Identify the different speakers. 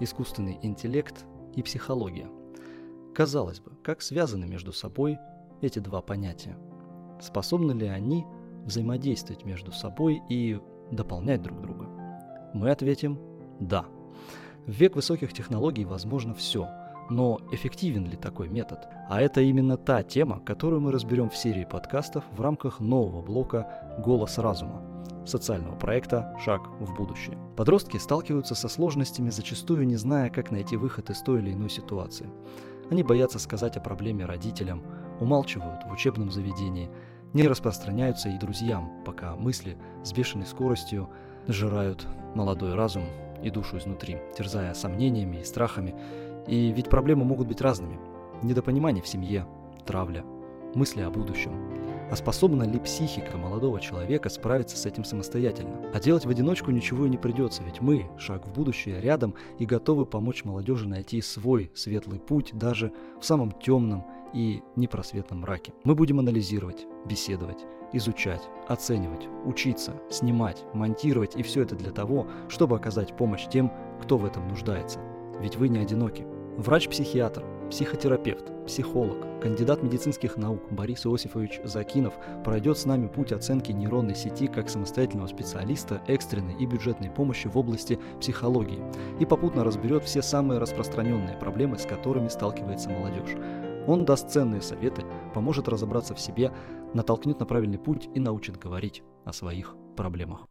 Speaker 1: искусственный интеллект и психология. Казалось бы, как связаны между собой эти два понятия? Способны ли они взаимодействовать между собой и дополнять друг друга? Мы ответим «да». В век высоких технологий возможно все, но эффективен ли такой метод? А это именно та тема, которую мы разберем в серии подкастов в рамках нового блока «Голос разума» социального проекта «Шаг в будущее». Подростки сталкиваются со сложностями, зачастую не зная, как найти выход из той или иной ситуации. Они боятся сказать о проблеме родителям, умалчивают в учебном заведении, не распространяются и друзьям, пока мысли с бешеной скоростью сжирают молодой разум и душу изнутри, терзая сомнениями и страхами. И ведь проблемы могут быть разными. Недопонимание в семье, травля, мысли о будущем. А способна ли психика молодого человека справиться с этим самостоятельно? А делать в одиночку ничего и не придется, ведь мы, шаг в будущее, рядом и готовы помочь молодежи найти свой светлый путь даже в самом темном и непросветном мраке. Мы будем анализировать, беседовать, изучать, оценивать, учиться, снимать, монтировать и все это для того, чтобы оказать помощь тем, кто в этом нуждается. Ведь вы не одиноки. Врач-психиатр, психотерапевт, психолог, кандидат медицинских наук Борис Иосифович Закинов пройдет с нами путь оценки нейронной сети как самостоятельного специалиста экстренной и бюджетной помощи в области психологии и попутно разберет все самые распространенные проблемы, с которыми сталкивается молодежь. Он даст ценные советы, поможет разобраться в себе, натолкнет на правильный путь и научит говорить о своих проблемах.